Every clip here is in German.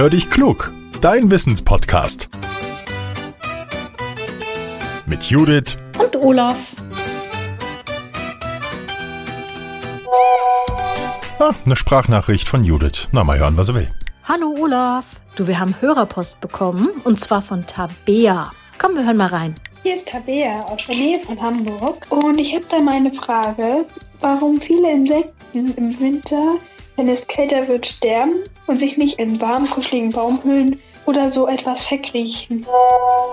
Hör dich klug, dein Wissenspodcast. Mit Judith und Olaf. Ah, eine Sprachnachricht von Judith. Na, mal hören, was er will. Hallo Olaf. Du, wir haben Hörerpost bekommen und zwar von Tabea. Komm, wir hören mal rein. Hier ist Tabea aus der Nähe von Hamburg und ich habe da meine Frage, warum viele Insekten im Winter, wenn es kälter wird, sterben und sich nicht in warm, kuscheligen Baumhöhlen oder so etwas verkriechen.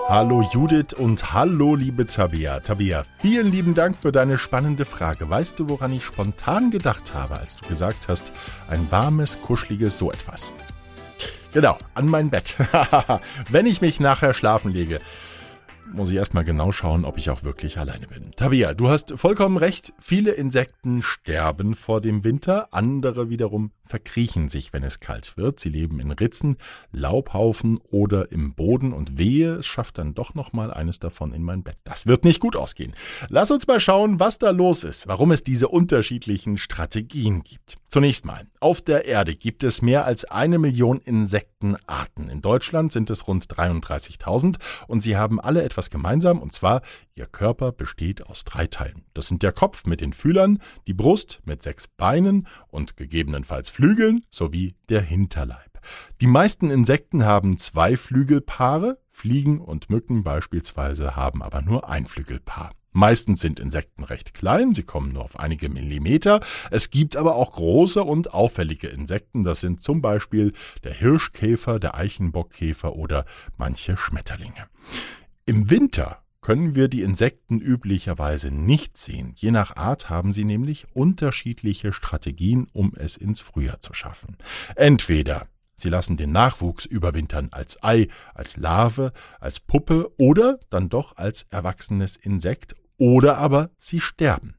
Hallo Judith und hallo liebe Tabea. Tabea, vielen lieben Dank für deine spannende Frage. Weißt du, woran ich spontan gedacht habe, als du gesagt hast, ein warmes, kuscheliges so etwas? Genau, an mein Bett. Wenn ich mich nachher schlafen lege, muss ich erstmal genau schauen, ob ich auch wirklich alleine bin. Tabia, du hast vollkommen recht. Viele Insekten sterben vor dem Winter, andere wiederum verkriechen sich, wenn es kalt wird. Sie leben in Ritzen, Laubhaufen oder im Boden und wehe, es schafft dann doch noch mal eines davon in mein Bett. Das wird nicht gut ausgehen. Lass uns mal schauen, was da los ist, warum es diese unterschiedlichen Strategien gibt. Zunächst mal, auf der Erde gibt es mehr als eine Million Insektenarten. In Deutschland sind es rund 33.000 und sie haben alle etwas gemeinsam, und zwar ihr Körper besteht aus drei Teilen. Das sind der Kopf mit den Fühlern, die Brust mit sechs Beinen und gegebenenfalls Flügeln sowie der Hinterleib. Die meisten Insekten haben zwei Flügelpaare, Fliegen und Mücken beispielsweise haben aber nur ein Flügelpaar. Meistens sind Insekten recht klein, sie kommen nur auf einige Millimeter. Es gibt aber auch große und auffällige Insekten, das sind zum Beispiel der Hirschkäfer, der Eichenbockkäfer oder manche Schmetterlinge. Im Winter können wir die Insekten üblicherweise nicht sehen. Je nach Art haben sie nämlich unterschiedliche Strategien, um es ins Frühjahr zu schaffen. Entweder Sie lassen den Nachwuchs überwintern als Ei, als Larve, als Puppe oder dann doch als erwachsenes Insekt oder aber sie sterben.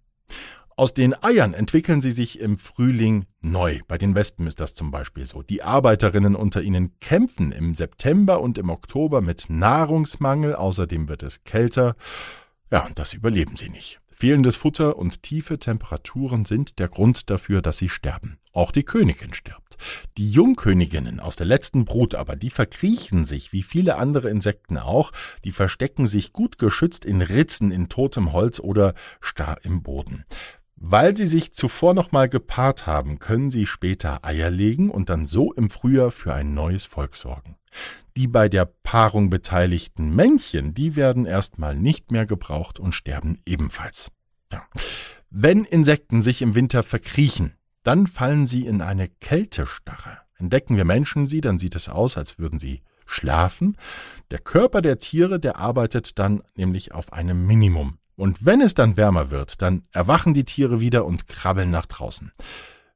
Aus den Eiern entwickeln sie sich im Frühling neu. Bei den Wespen ist das zum Beispiel so. Die Arbeiterinnen unter ihnen kämpfen im September und im Oktober mit Nahrungsmangel. Außerdem wird es kälter. Ja, und das überleben sie nicht. Fehlendes Futter und tiefe Temperaturen sind der Grund dafür, dass sie sterben. Auch die Königin stirbt. Die Jungköniginnen aus der letzten Brut aber, die verkriechen sich, wie viele andere Insekten auch, die verstecken sich gut geschützt in Ritzen in totem Holz oder starr im Boden. Weil sie sich zuvor nochmal gepaart haben, können sie später Eier legen und dann so im Frühjahr für ein neues Volk sorgen. Die bei der Paarung beteiligten Männchen, die werden erstmal nicht mehr gebraucht und sterben ebenfalls. Ja. Wenn Insekten sich im Winter verkriechen, dann fallen sie in eine Kältestarre. Entdecken wir Menschen sie, dann sieht es aus, als würden sie schlafen. Der Körper der Tiere, der arbeitet dann nämlich auf einem Minimum. Und wenn es dann wärmer wird, dann erwachen die Tiere wieder und krabbeln nach draußen.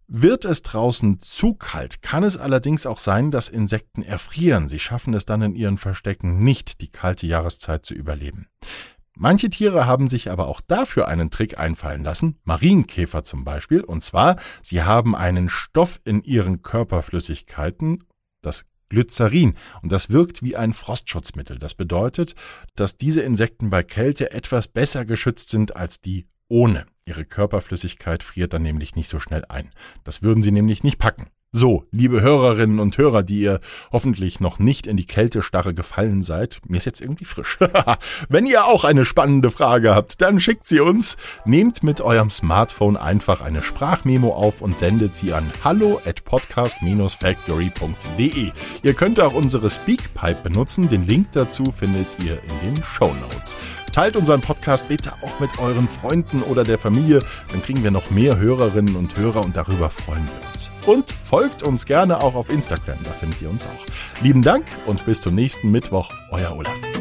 Wird es draußen zu kalt, kann es allerdings auch sein, dass Insekten erfrieren. Sie schaffen es dann in ihren Verstecken nicht, die kalte Jahreszeit zu überleben. Manche Tiere haben sich aber auch dafür einen Trick einfallen lassen, Marienkäfer zum Beispiel, und zwar, sie haben einen Stoff in ihren Körperflüssigkeiten, das Glycerin. Und das wirkt wie ein Frostschutzmittel. Das bedeutet, dass diese Insekten bei Kälte etwas besser geschützt sind als die ohne. Ihre Körperflüssigkeit friert dann nämlich nicht so schnell ein. Das würden sie nämlich nicht packen. So, liebe Hörerinnen und Hörer, die ihr hoffentlich noch nicht in die Kältestarre gefallen seid, mir ist jetzt irgendwie frisch. Wenn ihr auch eine spannende Frage habt, dann schickt sie uns. Nehmt mit eurem Smartphone einfach eine Sprachmemo auf und sendet sie an hallo at podcast-factory.de. Ihr könnt auch unsere Speakpipe benutzen. Den Link dazu findet ihr in den Show Notes. Teilt unseren Podcast bitte auch mit euren Freunden oder der Familie, dann kriegen wir noch mehr Hörerinnen und Hörer und darüber freuen wir uns. Und folgt uns gerne auch auf Instagram, da findet ihr uns auch. Lieben Dank und bis zum nächsten Mittwoch, euer Olaf.